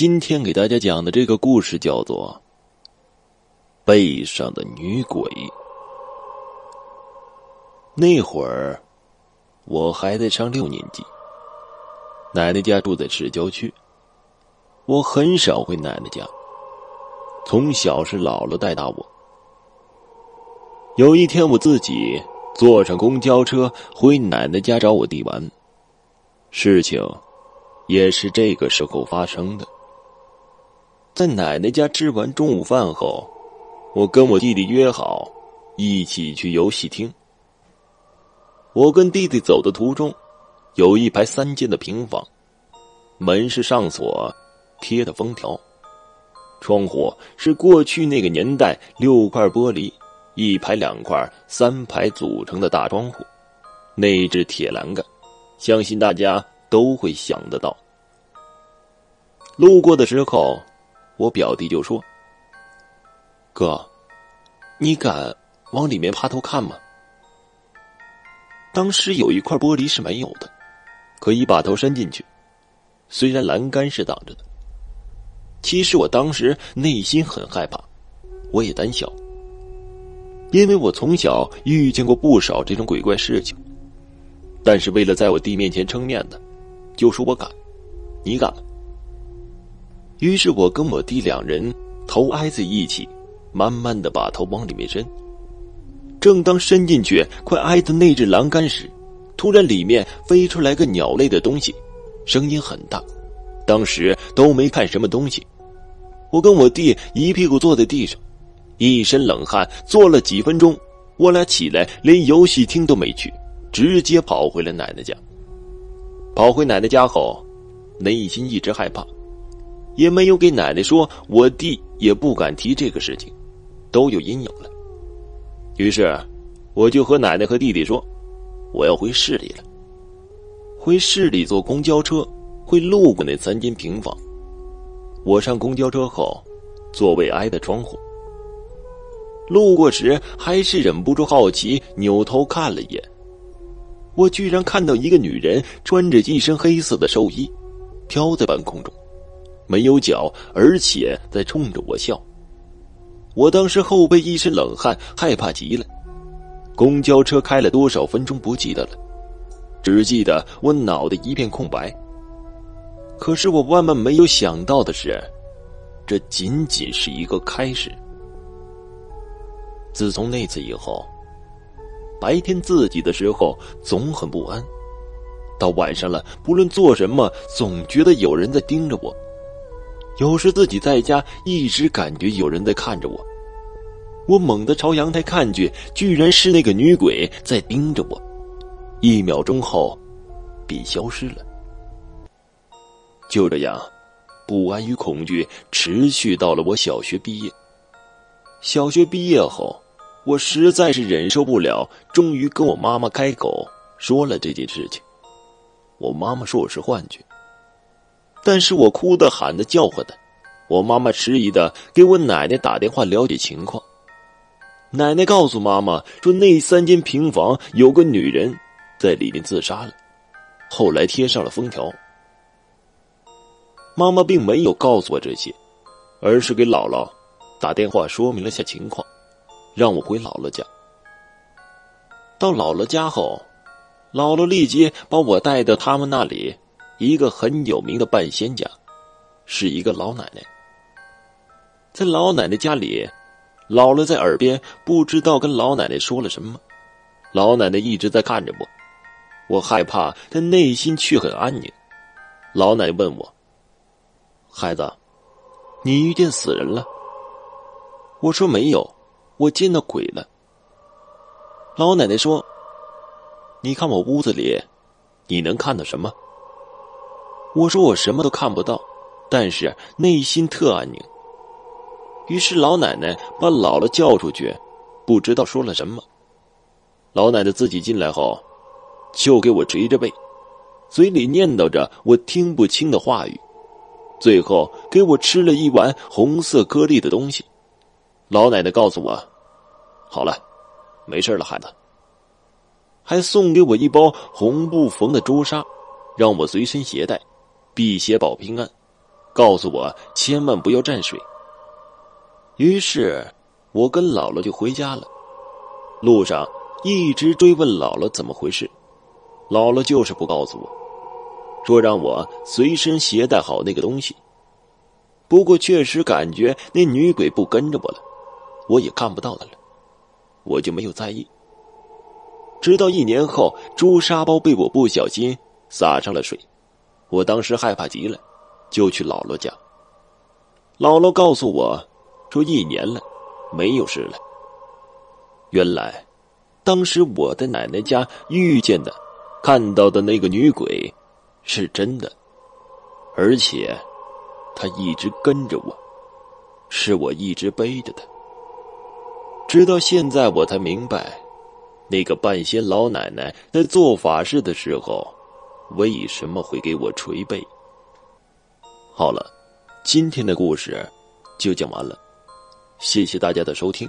今天给大家讲的这个故事叫做《背上的女鬼》。那会儿，我还在上六年级，奶奶家住在市郊区，我很少回奶奶家。从小是姥姥带大我。有一天，我自己坐上公交车回奶奶家找我弟玩，事情也是这个时候发生的。在奶奶家吃完中午饭后，我跟我弟弟约好一起去游戏厅。我跟弟弟走的途中，有一排三间的平房，门是上锁，贴的封条，窗户是过去那个年代六块玻璃一排两块三排组成的大窗户，内置铁栏杆，相信大家都会想得到。路过的时候。我表弟就说：“哥，你敢往里面趴头看吗？”当时有一块玻璃是没有的，可以把头伸进去，虽然栏杆是挡着的。其实我当时内心很害怕，我也胆小，因为我从小遇见过不少这种鬼怪事情。但是为了在我弟面前撑面子，就说我敢，你敢吗？于是我跟我弟两人头挨在一起，慢慢的把头往里面伸。正当伸进去快挨到那只栏杆时，突然里面飞出来个鸟类的东西，声音很大。当时都没看什么东西，我跟我弟一屁股坐在地上，一身冷汗，坐了几分钟，我俩起来连游戏厅都没去，直接跑回了奶奶家。跑回奶奶家后，内心一直害怕。也没有给奶奶说，我弟也不敢提这个事情，都有阴影了。于是，我就和奶奶和弟弟说，我要回市里了。回市里坐公交车会路过那三间平房。我上公交车后，座位挨的窗户。路过时还是忍不住好奇，扭头看了一眼。我居然看到一个女人穿着一身黑色的寿衣，飘在半空中。没有脚，而且在冲着我笑。我当时后背一身冷汗，害怕极了。公交车开了多少分钟不记得了，只记得我脑袋一片空白。可是我万万没有想到的是，这仅仅是一个开始。自从那次以后，白天自己的时候总很不安，到晚上了，不论做什么，总觉得有人在盯着我。有时自己在家，一直感觉有人在看着我。我猛地朝阳台看去，居然是那个女鬼在盯着我。一秒钟后，便消失了。就这样，不安与恐惧持续到了我小学毕业。小学毕业后，我实在是忍受不了，终于跟我妈妈开口说了这件事情。我妈妈说我是幻觉。但是我哭的、喊的、叫唤的，我妈妈迟疑的给我奶奶打电话了解情况。奶奶告诉妈妈说，那三间平房有个女人在里面自杀了，后来贴上了封条。妈妈并没有告诉我这些，而是给姥姥打电话说明了下情况，让我回姥姥家。到姥姥家后，姥姥立即把我带到他们那里。一个很有名的半仙家，是一个老奶奶。在老奶奶家里，姥姥在耳边不知道跟老奶奶说了什么，老奶奶一直在看着我，我害怕，但内心却很安宁。老奶奶问我：“孩子，你遇见死人了？”我说：“没有，我见到鬼了。”老奶奶说：“你看我屋子里，你能看到什么？”我说我什么都看不到，但是内心特安宁。于是老奶奶把姥姥叫出去，不知道说了什么。老奶奶自己进来后，就给我捶着背，嘴里念叨着我听不清的话语，最后给我吃了一碗红色颗粒的东西。老奶奶告诉我：“好了，没事了，孩子。”还送给我一包红布缝的朱砂，让我随身携带。辟邪保平安，告诉我千万不要沾水。于是，我跟姥姥就回家了。路上一直追问姥姥怎么回事，姥姥就是不告诉我，说让我随身携带好那个东西。不过确实感觉那女鬼不跟着我了，我也看不到她了，我就没有在意。直到一年后，朱砂包被我不小心洒上了水，我当时害怕极了，就去姥姥家。姥姥告诉我。说一年了，没有事了。原来，当时我在奶奶家遇见的、看到的那个女鬼，是真的，而且，她一直跟着我，是我一直背着的。直到现在，我才明白，那个半仙老奶奶在做法事的时候，为什么会给我捶背。好了，今天的故事就讲完了。谢谢大家的收听。